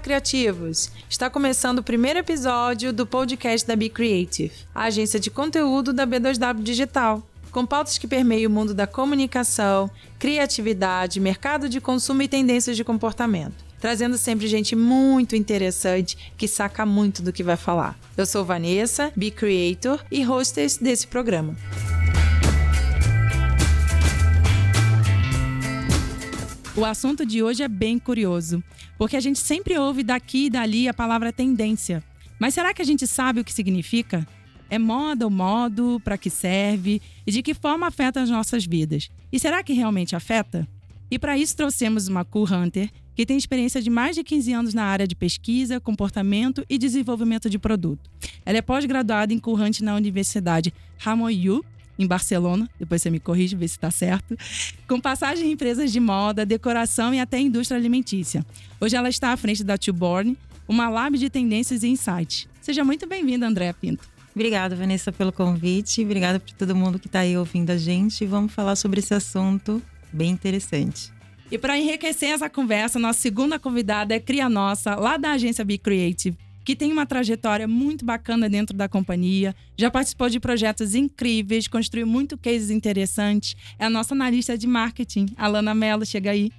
Criativos! Está começando o primeiro episódio do podcast da Be Creative, a agência de conteúdo da B2W Digital, com pautas que permeiam o mundo da comunicação, criatividade, mercado de consumo e tendências de comportamento. Trazendo sempre gente muito interessante que saca muito do que vai falar. Eu sou Vanessa, Be Creator e hostess desse programa. O assunto de hoje é bem curioso, porque a gente sempre ouve daqui e dali a palavra tendência. Mas será que a gente sabe o que significa? É moda ou modo, para que serve e de que forma afeta as nossas vidas? E será que realmente afeta? E para isso trouxemos uma Cool Hunter, que tem experiência de mais de 15 anos na área de pesquisa, comportamento e desenvolvimento de produto. Ela é pós-graduada em Cool na Universidade Ramon Yu em Barcelona, depois você me corrige, vê se está certo, com passagem em empresas de moda, decoração e até indústria alimentícia. Hoje ela está à frente da Tuborn, uma lab de tendências e insights. Seja muito bem-vinda, Andréa Pinto. Obrigada, Vanessa, pelo convite. Obrigada por todo mundo que está aí ouvindo a gente. Vamos falar sobre esse assunto bem interessante. E para enriquecer essa conversa, nossa segunda convidada é Cria Nossa, lá da agência Be Creative que tem uma trajetória muito bacana dentro da companhia, já participou de projetos incríveis, construiu muito cases interessantes. É a nossa analista de marketing, Alana Mello, chega aí.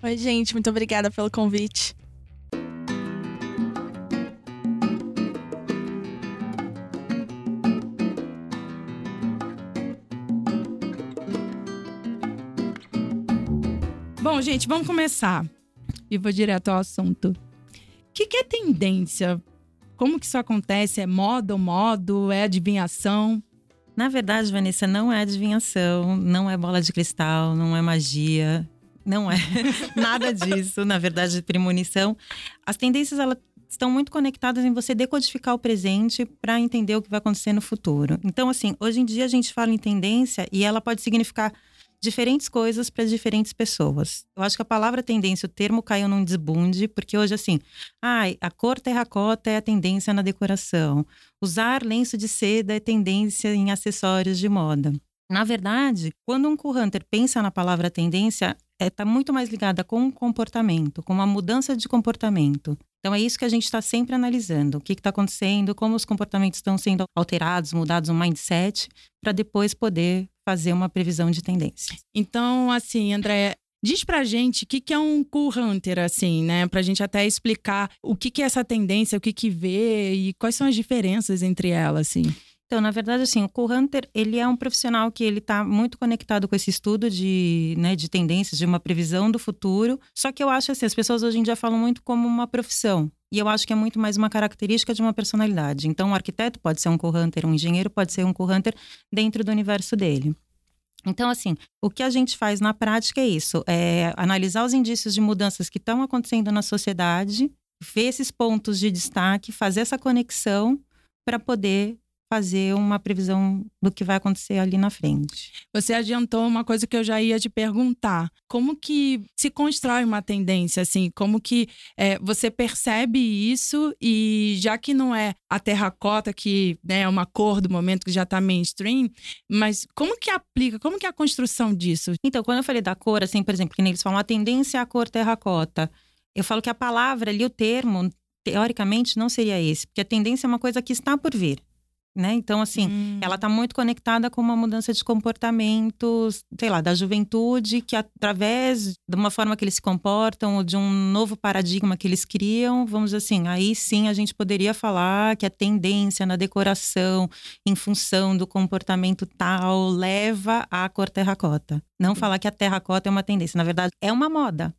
Oi, gente, muito obrigada pelo convite. Bom, gente, vamos começar. E vou direto ao assunto. Que, que é tendência como que isso acontece? É moda ou modo? É adivinhação? Na verdade, Vanessa, não é adivinhação, não é bola de cristal, não é magia, não é nada disso. Na verdade, premonição. As tendências elas estão muito conectadas em você decodificar o presente para entender o que vai acontecer no futuro. Então, assim, hoje em dia a gente fala em tendência e ela pode significar diferentes coisas para diferentes pessoas. Eu acho que a palavra tendência, o termo caiu num desbunde, porque hoje, assim, ai, a cor terracota é a tendência na decoração. Usar lenço de seda é tendência em acessórios de moda. Na verdade, quando um co-hunter pensa na palavra tendência, está é, tá muito mais ligada com o comportamento, com uma mudança de comportamento. Então é isso que a gente está sempre analisando, o que está acontecendo, como os comportamentos estão sendo alterados, mudados, um mindset, para depois poder fazer uma previsão de tendência. Então, assim, André, Diz pra gente o que, que é um cool hunter, assim, né? Pra gente até explicar o que, que é essa tendência, o que, que vê e quais são as diferenças entre elas, assim. Então, na verdade, assim, o cool hunter, ele é um profissional que ele está muito conectado com esse estudo de, né, de tendências, de uma previsão do futuro. Só que eu acho assim, as pessoas hoje em dia falam muito como uma profissão. E eu acho que é muito mais uma característica de uma personalidade. Então, um arquiteto pode ser um cool hunter, um engenheiro pode ser um cool hunter dentro do universo dele. Então, assim, o que a gente faz na prática é isso: é analisar os indícios de mudanças que estão acontecendo na sociedade, ver esses pontos de destaque, fazer essa conexão para poder fazer uma previsão do que vai acontecer ali na frente. Você adiantou uma coisa que eu já ia te perguntar. Como que se constrói uma tendência, assim? Como que é, você percebe isso e já que não é a terracota, que né, é uma cor do momento que já está mainstream, mas como que aplica, como que é a construção disso? Então, quando eu falei da cor, assim, por exemplo, que eles falam a tendência é a cor terracota, eu falo que a palavra ali, o termo, teoricamente não seria esse, porque a tendência é uma coisa que está por vir né? Então, assim, hum. ela está muito conectada com uma mudança de comportamento, sei lá, da juventude, que através de uma forma que eles se comportam, ou de um novo paradigma que eles criam, vamos dizer assim, aí sim a gente poderia falar que a tendência na decoração, em função do comportamento tal, leva à cor terracota. Não falar que a terracota é uma tendência, na verdade, é uma moda.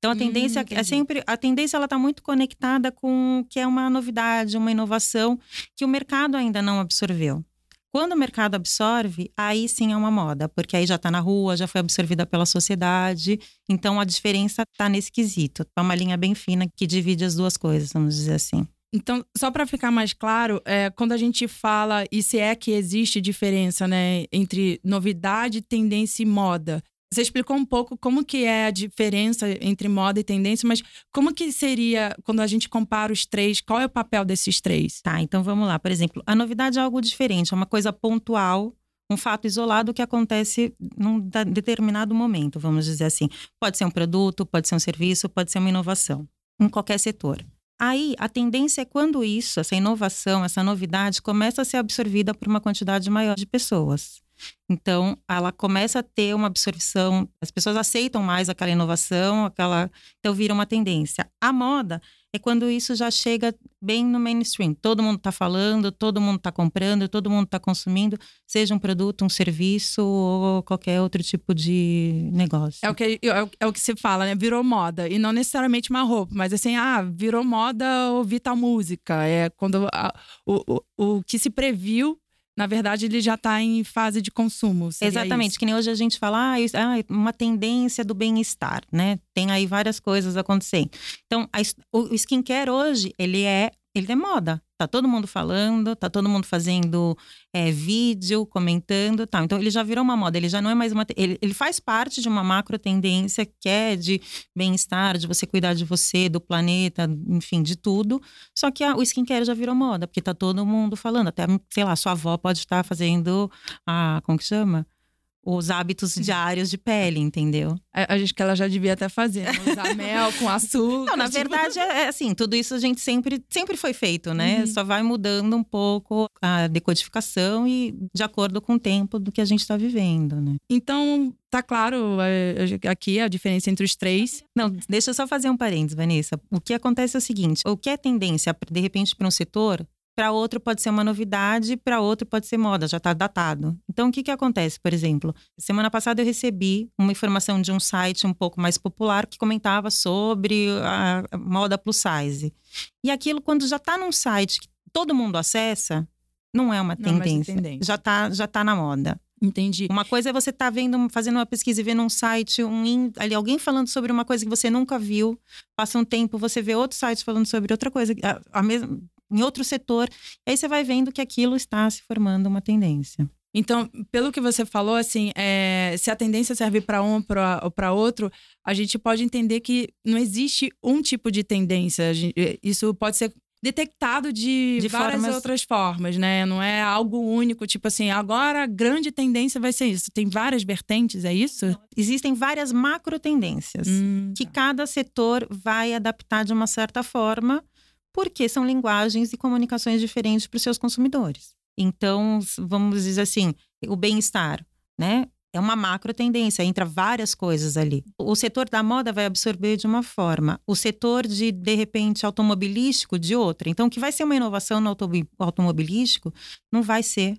Então a tendência hum, é sempre a tendência ela está muito conectada com o que é uma novidade, uma inovação que o mercado ainda não absorveu. Quando o mercado absorve, aí sim é uma moda, porque aí já está na rua, já foi absorvida pela sociedade. Então a diferença está nesse quesito. É uma linha bem fina que divide as duas coisas, vamos dizer assim. Então, só para ficar mais claro, é, quando a gente fala, e se é que existe diferença né, entre novidade, tendência e moda, você explicou um pouco como que é a diferença entre moda e tendência, mas como que seria quando a gente compara os três? Qual é o papel desses três? Tá, então vamos lá. Por exemplo, a novidade é algo diferente, é uma coisa pontual, um fato isolado que acontece num determinado momento, vamos dizer assim. Pode ser um produto, pode ser um serviço, pode ser uma inovação. em qualquer setor. Aí, a tendência é quando isso, essa inovação, essa novidade, começa a ser absorvida por uma quantidade maior de pessoas. Então, ela começa a ter uma absorção, as pessoas aceitam mais aquela inovação, aquela. Então, vira uma tendência. A moda é quando isso já chega bem no mainstream. Todo mundo está falando, todo mundo está comprando, todo mundo está consumindo, seja um produto, um serviço ou qualquer outro tipo de negócio. É o que, é é o que se fala, né? Virou moda. E não necessariamente uma roupa, mas assim, ah, virou moda ouvir tal música. É quando a, o, o, o que se previu na verdade, ele já está em fase de consumo. Exatamente, isso. que nem hoje a gente fala, ah, uma tendência do bem-estar, né? Tem aí várias coisas acontecendo. Então, a, o skincare hoje, ele é ele é moda. Tá todo mundo falando, tá todo mundo fazendo é, vídeo, comentando tal. Então ele já virou uma moda, ele já não é mais uma. Ele, ele faz parte de uma macro tendência que é de bem-estar, de você cuidar de você, do planeta, enfim, de tudo. Só que a, o skincare já virou moda, porque tá todo mundo falando. Até, sei lá, sua avó pode estar fazendo a. Como que chama? Os hábitos diários de pele, entendeu? A, a gente que ela já devia até fazer, né? usar mel com açúcar. Não, na tipo... verdade é, é, assim, tudo isso a gente sempre sempre foi feito, né? Uhum. Só vai mudando um pouco a decodificação e de acordo com o tempo do que a gente está vivendo, né? Então, tá claro é, aqui a diferença entre os três. Não, deixa eu só fazer um parênteses, Vanessa. O que acontece é o seguinte: o que é tendência, de repente, para um setor, para outro pode ser uma novidade, para outro pode ser moda, já está datado. Então, o que, que acontece, por exemplo? Semana passada eu recebi uma informação de um site um pouco mais popular que comentava sobre a moda plus size. E aquilo, quando já está num site que todo mundo acessa, não é uma não, tendência. tendência. Já está já tá na moda. Entendi. Uma coisa é você estar tá vendo, fazendo uma pesquisa e vendo um site, um ali alguém falando sobre uma coisa que você nunca viu. Passa um tempo, você vê outro site falando sobre outra coisa, a, a mesma, em outro setor. Aí você vai vendo que aquilo está se formando uma tendência. Então, pelo que você falou, assim, é, se a tendência serve para um ou para outro, a gente pode entender que não existe um tipo de tendência. Gente, isso pode ser detectado de, de várias formas... outras formas, né? Não é algo único, tipo assim, agora a grande tendência vai ser isso. Tem várias vertentes, é isso? Existem várias macro tendências hum, que tá. cada setor vai adaptar de uma certa forma porque são linguagens e comunicações diferentes para os seus consumidores. Então, vamos dizer assim, o bem-estar, né? É uma macro tendência, entra várias coisas ali. O setor da moda vai absorver de uma forma, o setor de, de repente, automobilístico de outra. Então, o que vai ser uma inovação no automobilístico não vai ser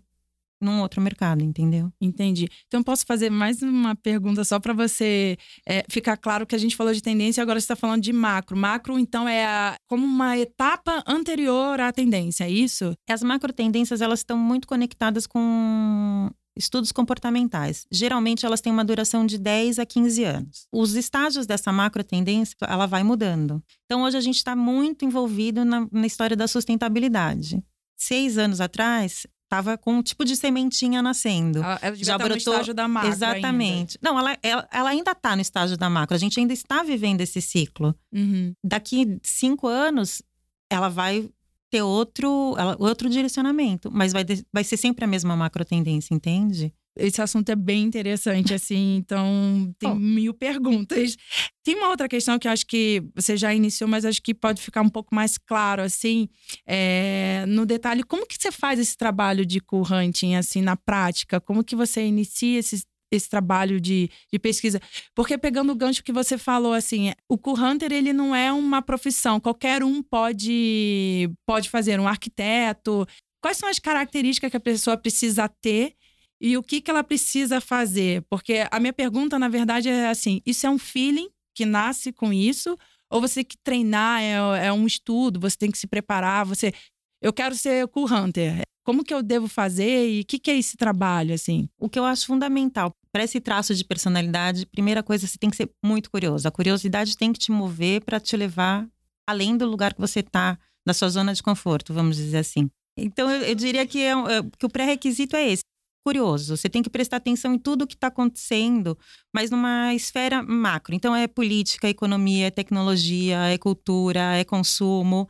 num outro mercado, entendeu? Entendi. Então posso fazer mais uma pergunta só para você é, ficar claro que a gente falou de tendência, agora você está falando de macro. Macro, então, é a, como uma etapa anterior à tendência, é isso? As macro tendências elas estão muito conectadas com estudos comportamentais. Geralmente elas têm uma duração de 10 a 15 anos. Os estágios dessa macro tendência, ela vai mudando. Então hoje a gente está muito envolvido na, na história da sustentabilidade. Seis anos atrás, estava com um tipo de sementinha nascendo. Ela, ela já brotou no estágio da macro. Exatamente. Ainda. Não, ela, ela, ela ainda está no estágio da macro. A gente ainda está vivendo esse ciclo. Uhum. Daqui cinco anos, ela vai ter outro, ela, outro direcionamento, mas vai, vai ser sempre a mesma macro tendência, entende? Esse assunto é bem interessante, assim, então tem mil perguntas. Tem uma outra questão que eu acho que você já iniciou, mas acho que pode ficar um pouco mais claro, assim, é, no detalhe. Como que você faz esse trabalho de co-hunting, assim, na prática? Como que você inicia esse, esse trabalho de, de pesquisa? Porque pegando o gancho que você falou, assim, o co-hunter, ele não é uma profissão. Qualquer um pode, pode fazer, um arquiteto. Quais são as características que a pessoa precisa ter e o que, que ela precisa fazer? Porque a minha pergunta, na verdade, é assim: isso é um feeling que nasce com isso? Ou você tem que treinar, é, é um estudo, você tem que se preparar, você. Eu quero ser cool hunter. Como que eu devo fazer e o que, que é esse trabalho, assim? O que eu acho fundamental para esse traço de personalidade, primeira coisa, você tem que ser muito curioso. A curiosidade tem que te mover para te levar além do lugar que você está, da sua zona de conforto, vamos dizer assim. Então, eu, eu diria que, é, é, que o pré-requisito é esse curioso. Você tem que prestar atenção em tudo o que está acontecendo, mas numa esfera macro. Então, é política, é economia, é tecnologia, é cultura, é consumo.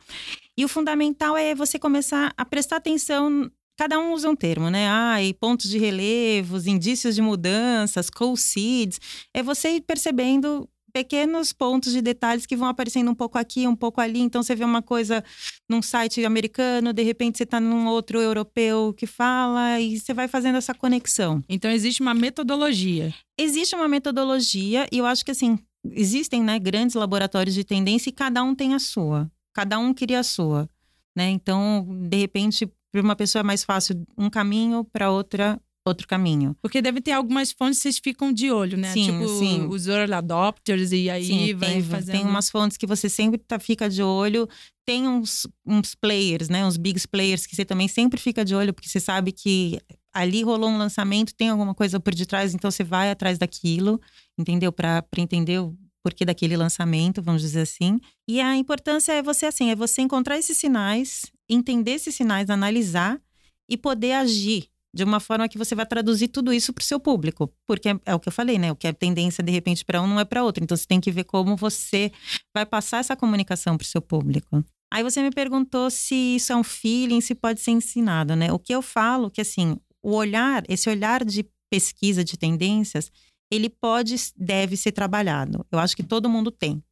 E o fundamental é você começar a prestar atenção. Cada um usa um termo, né? E pontos de relevos, indícios de mudanças, cold seeds. É você ir percebendo pequenos pontos de detalhes que vão aparecendo um pouco aqui, um pouco ali. Então você vê uma coisa num site americano, de repente você está num outro europeu que fala e você vai fazendo essa conexão. Então existe uma metodologia. Existe uma metodologia e eu acho que assim, existem, né, grandes laboratórios de tendência e cada um tem a sua. Cada um cria a sua, né? Então, de repente, para uma pessoa é mais fácil um caminho, para outra outro caminho. Porque deve ter algumas fontes que vocês ficam de olho, né? Sim, tipo, sim. os early adopters e aí Sim, vai tem, fazendo... tem umas fontes que você sempre tá, fica de olho. Tem uns, uns players, né? Uns big players que você também sempre fica de olho, porque você sabe que ali rolou um lançamento, tem alguma coisa por detrás, então você vai atrás daquilo, entendeu? Para entender o porquê daquele lançamento, vamos dizer assim. E a importância é você, assim, é você encontrar esses sinais, entender esses sinais, analisar e poder agir de uma forma que você vai traduzir tudo isso para o seu público. Porque é, é, o que eu falei, né? O que é tendência, de repente, para um não é para outro. Então, você tem que ver como você vai passar essa comunicação para o seu público. Aí você me perguntou se isso é um feeling, se pode ser ensinado, né? O que eu falo que, assim, o olhar, esse olhar de pesquisa de tendências, ele pode, deve ser trabalhado. Eu acho que todo mundo tem.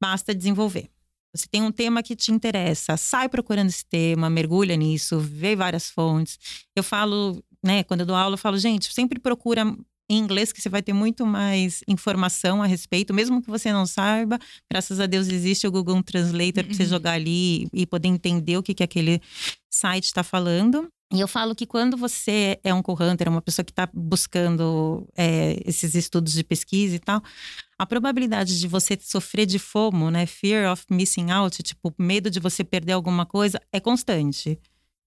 Basta desenvolver. Você tem um tema que te interessa, sai procurando esse tema, mergulha nisso, vê várias fontes. Eu falo, né, quando eu dou aula, eu falo, gente, sempre procura em inglês que você vai ter muito mais informação a respeito, mesmo que você não saiba. Graças a Deus existe o Google Translator para você Uhum. jogar ali e poder entender o que, que aquele site está falando. E eu falo que quando você é um co-hunter, uma pessoa que está buscando é, esses estudos de pesquisa e tal, a probabilidade de você sofrer de FOMO, né, fear of missing out, tipo, medo de você perder alguma coisa, é constante.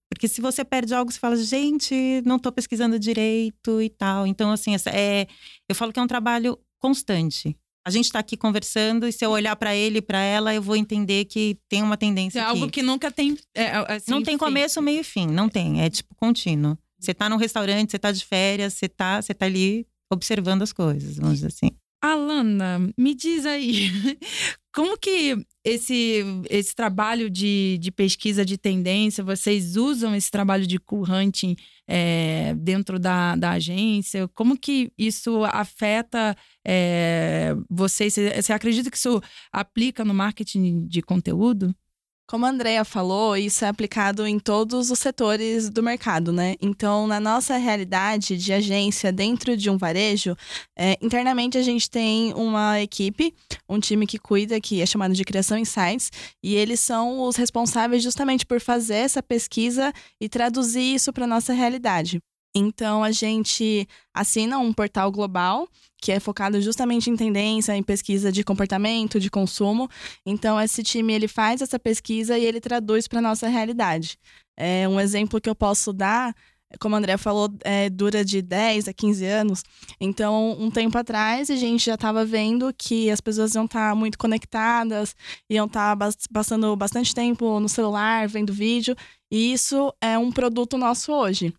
Porque se você perde algo, você fala, gente, não estou pesquisando direito e tal. Então, assim, é, eu falo que é um trabalho constante. A gente está aqui conversando e se eu olhar para ele e para ela, eu vou entender que tem uma tendência É aqui. algo que nunca tem. é, assim, Não tem fim. começo, meio e fim. Não tem. É tipo contínuo. Você tá num restaurante, você tá de férias, você tá, você tá ali observando as coisas, vamos dizer assim. Alana, me diz aí, como que esse, esse trabalho de, de pesquisa de tendência, vocês usam esse trabalho de co-hunting é, dentro da, da agência? Como que isso afeta é, vocês? Você, você acredita que isso aplica no marketing de conteúdo? Como a Andrea falou, isso é aplicado em todos os setores do mercado, né? Então, na nossa realidade de agência dentro de um varejo, é, internamente a gente tem uma equipe, um time que cuida, que é chamado de Criação Insights, e eles são os responsáveis justamente por fazer essa pesquisa e traduzir isso para nossa realidade. Então, a gente assina um portal global que é focado justamente em tendência, em pesquisa de comportamento, de consumo. Então, esse time ele faz essa pesquisa e ele traduz para nossa realidade. É, um exemplo que eu posso dar, como a André falou, é, dura de 10 a 15 anos. Então, um tempo atrás, a gente já estava vendo que as pessoas iam estar muito conectadas, iam estar bas- passando bastante tempo no celular, vendo vídeo. E isso é um produto nosso hoje.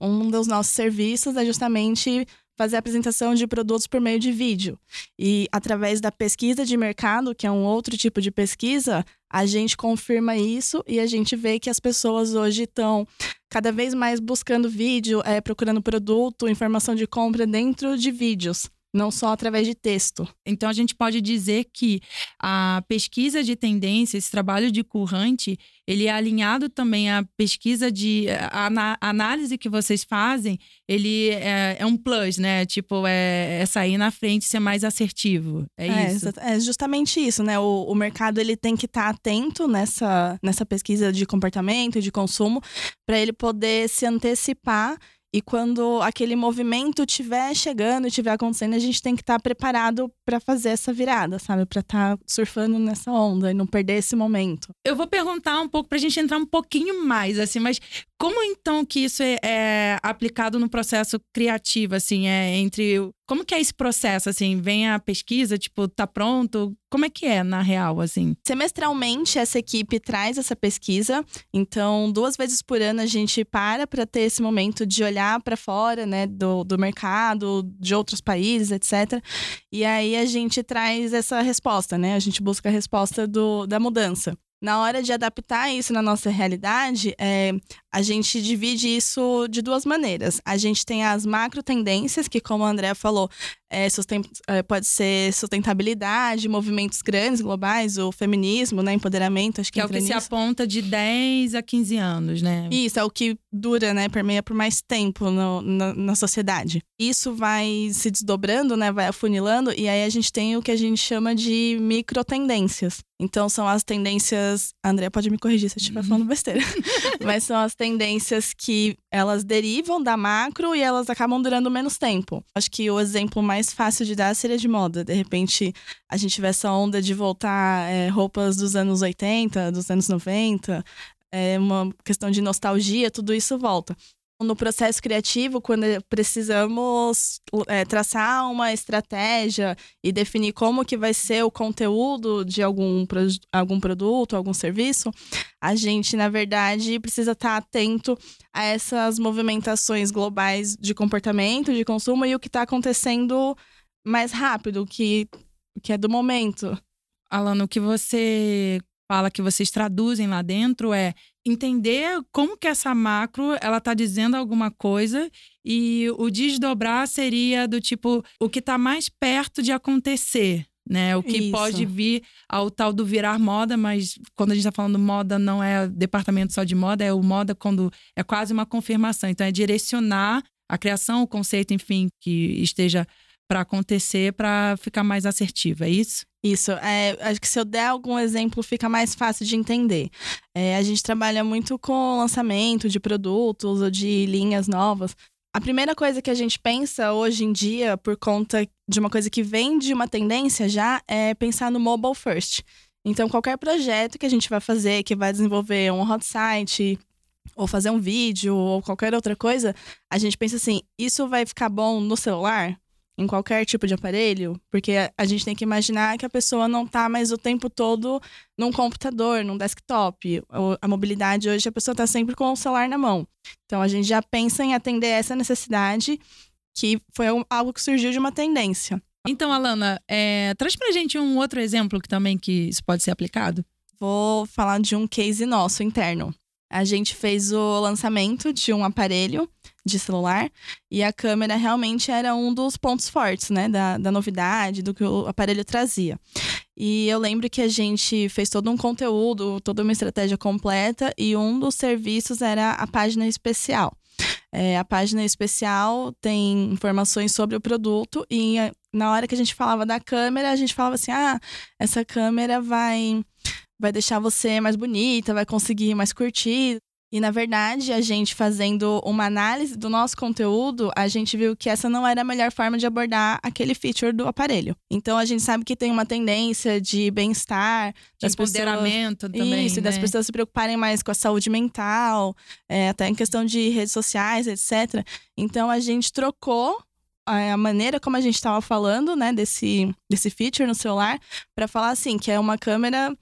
Um dos nossos serviços é justamente fazer a apresentação de produtos por meio de vídeo. E através da pesquisa de mercado, que é um outro tipo de pesquisa, a gente confirma isso e a gente vê que as pessoas hoje estão cada vez mais buscando vídeo, é, procurando produto, informação de compra dentro de vídeos, não só através de texto. Então, a gente pode dizer que a pesquisa de tendência, esse trabalho de currante, ele é alinhado também à pesquisa de. A, análise que vocês fazem, ele é, é um plus, né? Tipo, é, é sair na frente e ser mais assertivo. É, isso. exata- É justamente isso, né? O, o mercado ele tem que estar atento nessa, nessa pesquisa de comportamento e de consumo para ele poder se antecipar. E quando aquele movimento estiver chegando, estiver acontecendo, a gente tem que estar preparado para fazer essa virada, sabe? Para estar surfando nessa onda e não perder esse momento. Eu vou perguntar um pouco pra gente entrar um pouquinho mais, assim, mas como então que isso é, é aplicado no processo criativo, assim, é entre. Como que é esse processo, assim? Vem a pesquisa, tipo, tá pronto? Como é que é, na real, assim? Semestralmente, essa equipe traz essa pesquisa. Então, duas vezes por ano a gente para para ter esse momento de olhar para fora, né, do, do mercado, de outros países, etc. E aí a gente traz essa resposta, né? A gente busca a resposta do, da mudança. Na hora de adaptar isso na nossa realidade, é, a gente divide isso de duas maneiras. A gente tem as macro tendências, que, como a Andrea falou, é, é, pode ser sustentabilidade, movimentos grandes, globais, o feminismo, né, empoderamento, acho que, que é o que nisso. se aponta de 10 a 15 anos, né? Isso, é o que dura, né, permeia por mais tempo no, na, na sociedade. Isso vai se desdobrando, né, vai afunilando, e aí a gente tem o que a gente chama de micro tendências. Então, são as tendências. A Andrea pode me corrigir se eu estiver falando besteira. Mas são as tendências que elas derivam da macro e elas acabam durando menos tempo. Acho que o exemplo mais fácil de dar seria de moda. De repente, a gente tiver essa onda de voltar é, roupas dos anos 80, dos anos 90, é uma questão de nostalgia, tudo isso volta. No processo criativo, quando precisamos é, traçar uma estratégia e definir como que vai ser o conteúdo de algum, algum produto, algum serviço, a gente, na verdade, precisa estar atento a essas movimentações globais de comportamento, de consumo e o que está acontecendo mais rápido, que, que é do momento. Alana, o que você fala que vocês traduzem lá dentro é entender como que essa macro ela está dizendo alguma coisa e o desdobrar seria do tipo o que está mais perto de acontecer né? O que Isso. pode vir ao tal do virar moda, mas quando a gente está falando moda, não é departamento só de moda, é o moda quando é quase uma confirmação. Então, é direcionar a criação, o conceito, enfim, que esteja para acontecer para ficar mais assertivo, é isso? Isso. É, acho que se eu der algum exemplo, fica mais fácil de entender. É, a gente trabalha muito com lançamento de produtos ou de linhas novas. A primeira coisa que a gente pensa hoje em dia, por conta de uma coisa que vem de uma tendência já, é pensar no mobile first. Então, qualquer projeto que a gente vai fazer, que vai desenvolver um hot site, ou fazer um vídeo, ou qualquer outra coisa, a gente pensa assim: isso vai ficar bom no celular? Em qualquer tipo de aparelho, porque a gente tem que imaginar que a pessoa não está mais o tempo todo num computador, num desktop. A mobilidade hoje a pessoa está sempre com o celular na mão. Então a gente já pensa em atender essa necessidade que foi algo que surgiu de uma tendência. Então, Alana, é, traz pra gente um outro exemplo que também que isso pode ser aplicado. Vou falar de um case nosso interno. A gente fez o lançamento de um aparelho de celular. E a câmera realmente era um dos pontos fortes, né? Da, da novidade, do que o aparelho trazia. E eu lembro que a gente fez todo um conteúdo, toda uma estratégia completa, e um dos serviços era a página especial. É, a página especial tem informações sobre o produto e na hora que a gente falava da câmera, a gente falava assim: ah, essa câmera vai vai deixar você mais bonita, vai conseguir mais curtir. E na verdade, a gente fazendo uma análise do nosso conteúdo, a gente viu que essa não era a melhor forma de abordar aquele feature do aparelho. Então a gente sabe que tem uma tendência de bem-estar, de empoderamento pessoas, também, isso, né? das pessoas se preocuparem mais com a saúde mental, é, até em questão de redes sociais, etc. Então a gente trocou a maneira como a gente estava falando, né, desse, desse feature no celular, para falar assim, que é uma câmera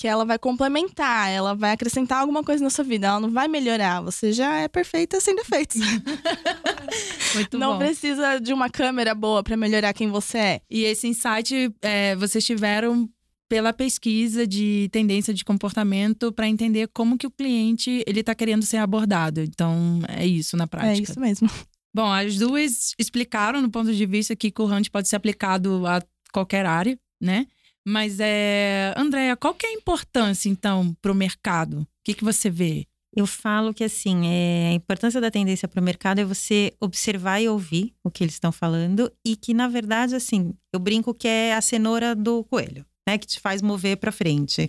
que ela vai complementar, ela vai acrescentar alguma coisa na sua vida, ela não vai melhorar. Você já é perfeita sem defeitos. Muito não bom. precisa de uma câmera boa para melhorar quem você é. E esse insight é, vocês tiveram pela pesquisa de tendência de comportamento para entender como que o cliente ele está querendo ser abordado. Então é isso na prática. É isso mesmo. Bom, as duas explicaram no ponto de vista que o Hunt pode ser aplicado a qualquer área, né? Mas é, Andréia, qual que é a importância então para o mercado? O que, que você vê? Eu falo que assim, é, a importância da tendência para o mercado é você observar e ouvir o que eles estão falando e que na verdade assim, eu brinco que é a cenoura do coelho. Né, que te faz mover para frente.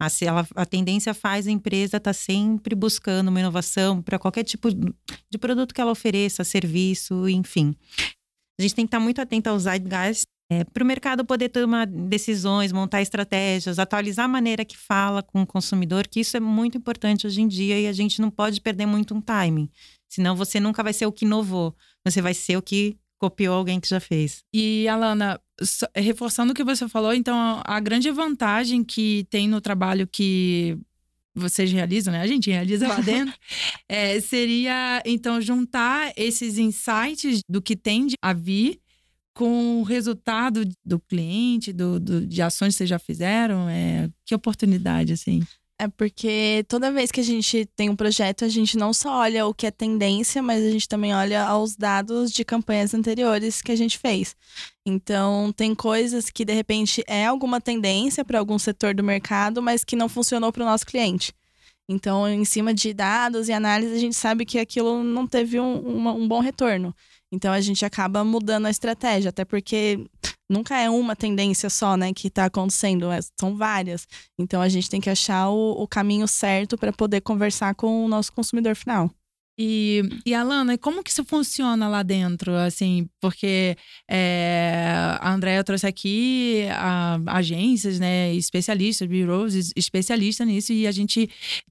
A, a tendência faz a empresa estar tá sempre buscando uma inovação para qualquer tipo de produto que ela ofereça, serviço, enfim. A gente tem que estar tá muito atento aos zeitgeist é, para o mercado poder tomar decisões, montar estratégias, atualizar a maneira que fala com o consumidor, que isso é muito importante hoje em dia e a gente não pode perder muito um timing. Senão você nunca vai ser o que inovou, você vai ser o que copiou alguém que já fez. E, Alana, reforçando o que você falou, então a grande vantagem que tem no trabalho que vocês realizam, né? A gente realiza lá dentro, é, seria então juntar esses insights do que tende a vir com o resultado do cliente, do, do, de ações que vocês já fizeram? É, que oportunidade, assim? É porque toda vez que a gente tem um projeto, a gente não só olha o que é tendência, mas a gente também olha aos dados de campanhas anteriores que a gente fez. Então, tem coisas que de repente é alguma tendência para algum setor do mercado, mas que não funcionou para o nosso cliente. Então, em cima de dados e análise, a gente sabe que aquilo não teve um, uma, um bom retorno. Então, a gente acaba mudando a estratégia, até porque nunca é uma tendência só, né, que está acontecendo, é, são várias. Então a gente tem que achar o, o caminho certo para poder conversar com o nosso consumidor final. E, e Alana, como que isso funciona lá dentro? Assim, porque é, a Andrea trouxe aqui a, agências, né, especialistas, bureaus, especialistas nisso, e a gente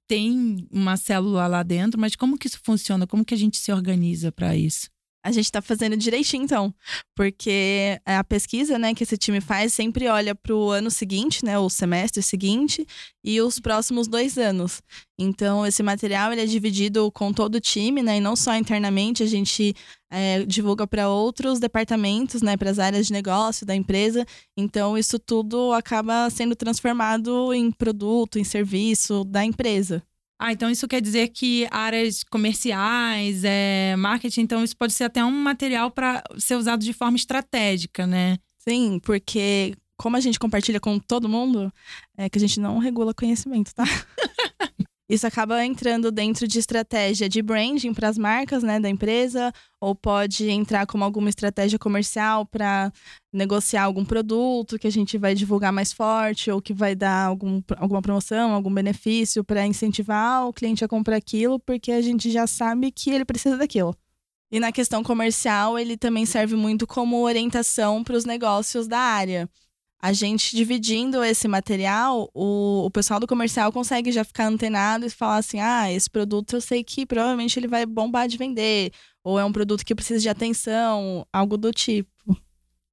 tem uma célula lá dentro, mas como que isso funciona? Como que a gente se organiza para isso? A gente está fazendo direitinho, então. Porque a pesquisa né, que esse time faz sempre olha para o ano seguinte, né? O semestre seguinte e os próximos dois anos. Então, esse material ele é dividido com todo o time, né? E não só internamente, a gente é, divulga para outros departamentos, né? Para as áreas de negócio da empresa. Então, isso tudo acaba sendo transformado em produto, em serviço da empresa. Ah, então isso quer dizer que áreas comerciais, é, marketing, então isso pode ser até um material para ser usado de forma estratégica, né? Sim, porque como a gente compartilha com todo mundo, é que a gente não regula conhecimento, tá? Isso acaba entrando dentro de estratégia de branding para as marcas né, da empresa, ou pode entrar como alguma estratégia comercial para negociar algum produto que a gente vai divulgar mais forte, ou que vai dar algum, alguma promoção, algum benefício para incentivar o cliente a comprar aquilo, porque a gente já sabe que ele precisa daquilo. E na questão comercial, ele também serve muito como orientação para os negócios da área a gente dividindo esse material, o, o pessoal do comercial consegue já ficar antenado e falar assim: ah, esse produto eu sei que provavelmente ele vai bombar de vender, ou é um produto que precisa de atenção, algo do tipo.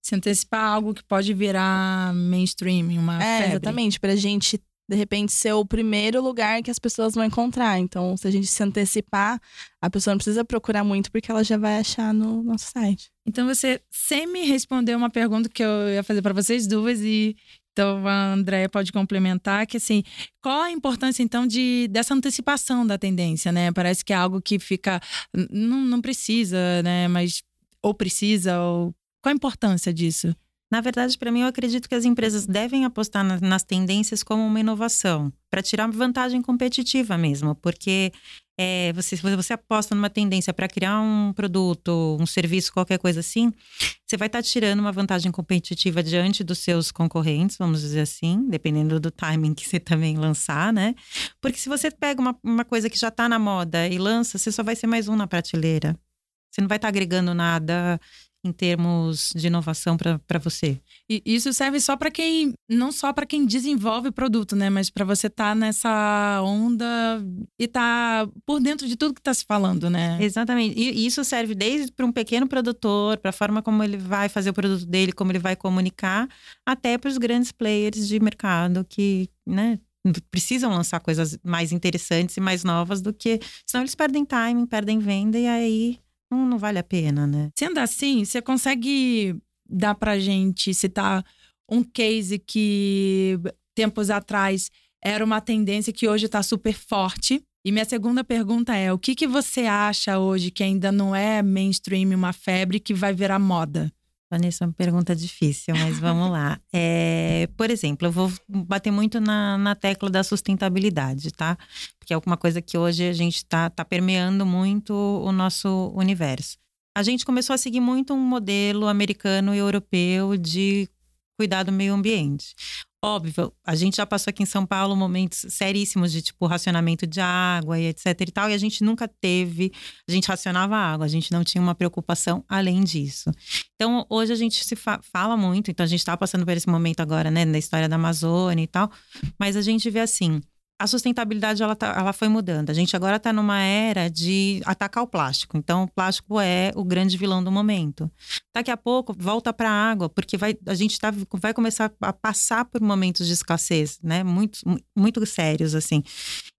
Se antecipar algo que pode virar mainstream, uma é, febre. Exatamente, pra gente de repente ser o primeiro lugar que as pessoas vão encontrar. Então, se a gente se antecipar, a pessoa não precisa procurar muito porque ela já vai achar no nosso site. Então você semi respondeu uma pergunta que eu ia fazer para vocês duas e então a Andréia pode complementar que assim, qual a importância então de dessa antecipação da tendência, né? Parece que é algo que fica não, não precisa, né, mas ou precisa ou qual a importância disso? Na verdade, para mim, eu acredito que as empresas devem apostar nas, nas tendências como uma inovação, para tirar vantagem competitiva mesmo, porque é, você, você aposta numa tendência para criar um produto, um serviço, qualquer coisa assim, você vai estar tá tirando uma vantagem competitiva diante dos seus concorrentes, vamos dizer assim, dependendo do timing que você também lançar, né? Porque se você pega uma, uma coisa que já está na moda e lança, você só vai ser mais um na prateleira. Você não vai estar tá agregando nada em termos de inovação para você? E isso serve só para quem, não só para quem desenvolve produto, né? Mas para você estar tá nessa onda e estar tá por dentro de tudo que está se falando, né? Exatamente. E isso serve desde para um pequeno produtor, para a forma como ele vai fazer o produto dele, como ele vai comunicar, até para os grandes players de mercado que, né? precisam lançar coisas mais interessantes e mais novas do que senão eles perdem timing, perdem venda e aí não, não vale a pena, né? Sendo assim, você consegue dar pra gente citar um case que tempos atrás era uma tendência que hoje está super forte? E minha segunda pergunta é: o que, que você acha hoje que ainda não é mainstream, uma febre, que vai virar moda? Vanessa, é uma pergunta difícil, mas vamos lá. É, por exemplo, eu vou bater muito na, na tecla da sustentabilidade, tá? Porque é alguma coisa que hoje a gente está tá permeando muito o nosso universo. A gente começou a seguir muito um modelo americano e europeu de cuidar do meio ambiente. Óbvio, a gente já passou aqui em São Paulo momentos seríssimos de tipo racionamento de água e etc e tal, e a gente nunca teve, a gente racionava água, a gente não tinha uma preocupação além disso. Então, hoje a gente se fa fala muito, então a gente está passando por esse momento agora, né, na história da Amazônia e tal, mas a gente vê assim, a sustentabilidade ela, tá, ela foi mudando. A gente agora está numa era de atacar o plástico. Então, o plástico é o grande vilão do momento. Daqui a pouco volta para a água, porque vai, a gente tá, vai começar a passar por momentos de escassez, né? Muito, muito sérios assim.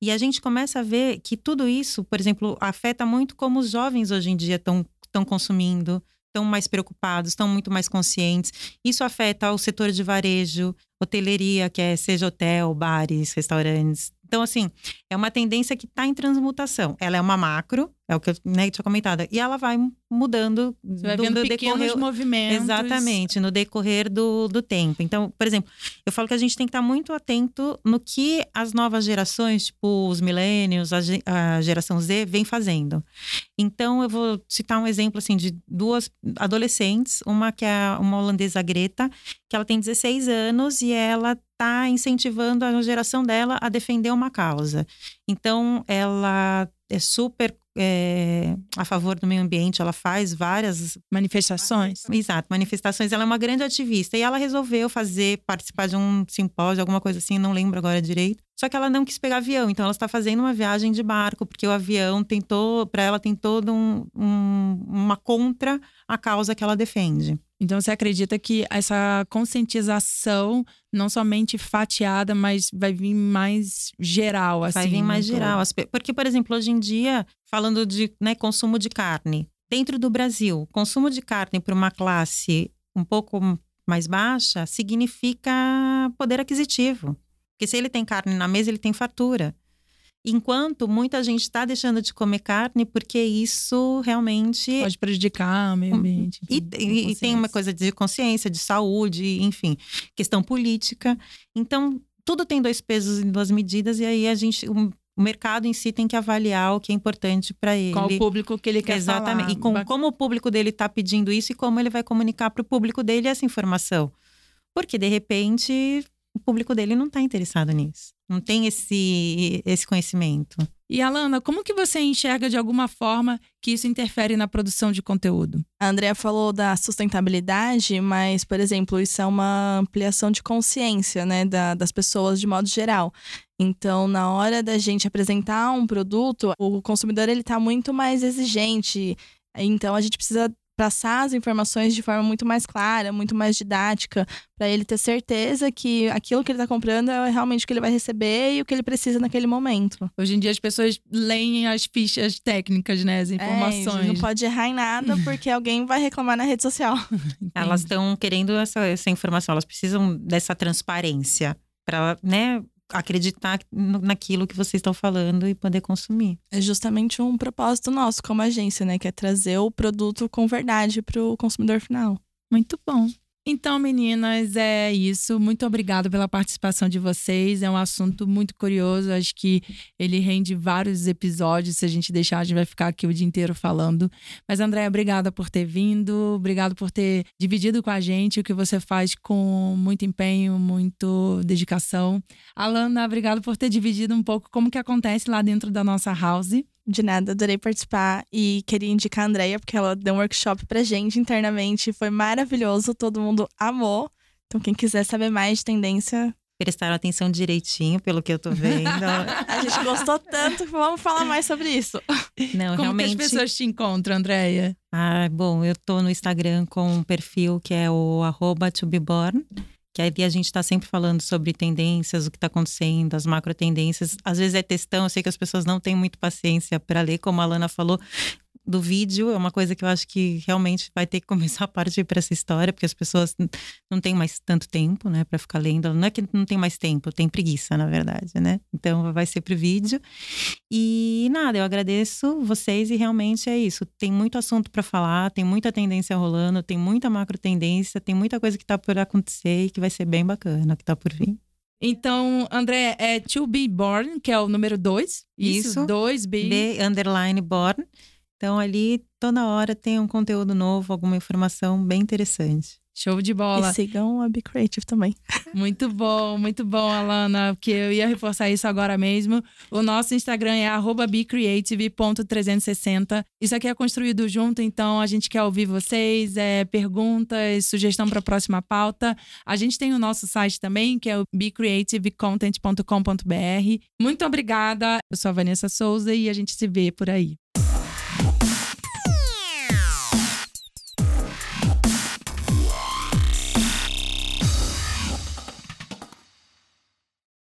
E a gente começa a ver que tudo isso, por exemplo, afeta muito como os jovens hoje em dia estão estão consumindo, estão mais preocupados, estão muito mais conscientes. Isso afeta o setor de varejo, hoteleria, que é seja hotel, bares, restaurantes, Então, assim, é uma tendência que está em transmutação. Ela é uma macro, é o que eu né, tinha comentado, e ela vai mudando Você vai do, vendo do decorrer, movimentos. Exatamente, no decorrer do, do tempo. Então, por exemplo, eu falo que a gente tem que estar muito atento no que as novas gerações, tipo os milênios, a, a geração Z, vem fazendo. Então, eu vou citar um exemplo assim de duas adolescentes, uma que é uma holandesa Greta, que ela tem 16 anos e ela está incentivando a geração dela a defender uma causa. Então, ela é super é, a favor do meio ambiente, ela faz várias manifestações. Exato, manifestações. Ela é uma grande ativista e ela resolveu fazer, participar de um simpósio, alguma coisa assim, não lembro agora direito. Só que ela não quis pegar avião, então ela está fazendo uma viagem de barco, porque o avião tentou, para ela tem todo um, um, uma contra a causa que ela defende. Então você acredita que essa conscientização não somente fatiada, mas vai vir mais geral, assim? Vai vir mais geral. Porque, por exemplo, hoje em dia, falando de né, consumo de carne, dentro do Brasil, consumo de carne para uma classe um pouco mais baixa significa poder aquisitivo. Porque se ele tem carne na mesa, ele tem fartura. Enquanto muita gente está deixando de comer carne porque isso realmente. Pode prejudicar o meio ambiente. E, e, e tem uma coisa de consciência, de saúde, enfim, questão política. Então, tudo tem dois pesos e duas medidas, e aí a gente. O, o mercado em si tem que avaliar o que é importante para ele. Qual o público que ele quer Exatamente. Falar. E com, como o público dele está pedindo isso e como ele vai comunicar para o público dele essa informação. Porque, de repente, o público dele não está interessado nisso. Não tem esse, esse conhecimento. E Alana, como que você enxerga de alguma forma que isso interfere na produção de conteúdo? A Andrea falou da sustentabilidade, mas, por exemplo, isso é uma ampliação de consciência, né, da, das pessoas de modo geral. Então, na hora da gente apresentar um produto, o consumidor ele está muito mais exigente. Então, a gente precisa passar as informações de forma muito mais clara, muito mais didática, para ele ter certeza que aquilo que ele está comprando é realmente o que ele vai receber e o que ele precisa naquele momento. Hoje em dia as pessoas leem as fichas técnicas, né, as informações. É, não pode errar em nada porque alguém vai reclamar na rede social. elas estão querendo essa, essa informação, elas precisam dessa transparência para, né, acreditar naquilo que vocês estão falando e poder consumir. É justamente um propósito nosso como agência, né? Que é trazer o produto com verdade para o consumidor final. Muito bom. Então, meninas, é isso. Muito obrigada pela participação de vocês. É um assunto muito curioso. Acho que ele rende vários episódios. Se a gente deixar, a gente vai ficar aqui o dia inteiro falando. Mas, Andréia, obrigada por ter vindo. Obrigado por ter dividido com a gente o que você faz com muito empenho, muito dedicação. Alana, obrigado por ter dividido um pouco como que acontece lá dentro da nossa house. De nada, adorei participar e queria indicar a Andrea, porque ela deu um workshop pra gente internamente. Foi maravilhoso, todo mundo amou. Então, quem quiser saber mais de tendência. Prestaram atenção direitinho, pelo que eu tô vendo. a gente gostou tanto que vamos falar mais sobre isso. Não, Como realmente... que as pessoas te encontram, Andréia? Ah, bom, eu tô no Instagram com um perfil que é o arroba tobeborn que aí a gente está sempre falando sobre tendências, o que está acontecendo, as macro tendências. Às vezes é textão, eu sei que as pessoas não têm muito paciência para ler, como a Lana falou do vídeo é uma coisa que eu acho que realmente vai ter que começar a partir para essa história, porque as pessoas não têm mais tanto tempo, né, para ficar lendo. Não é que não tem mais tempo, tem preguiça, na verdade, né? Então vai ser pro vídeo. E nada, eu agradeço vocês e realmente é isso. Tem muito assunto para falar, tem muita tendência rolando, tem muita macro tendência, tem muita coisa que tá por acontecer e que vai ser bem bacana, que tá por vir. Então, André, é To Be Born, que é o número 2. Isso, 2B. B underline born. Então, ali, toda hora tem um conteúdo novo, alguma informação bem interessante. Show de bola. E sigam a Be Creative também. Muito bom, muito bom, Alana, porque eu ia reforçar isso agora mesmo. O nosso Instagram é becreative.360. Isso aqui é construído junto, então a gente quer ouvir vocês, é, perguntas, sugestão para a próxima pauta. A gente tem o nosso site também, que é o becreativecontent.com.br. Muito obrigada. Eu sou a Vanessa Souza e a gente se vê por aí.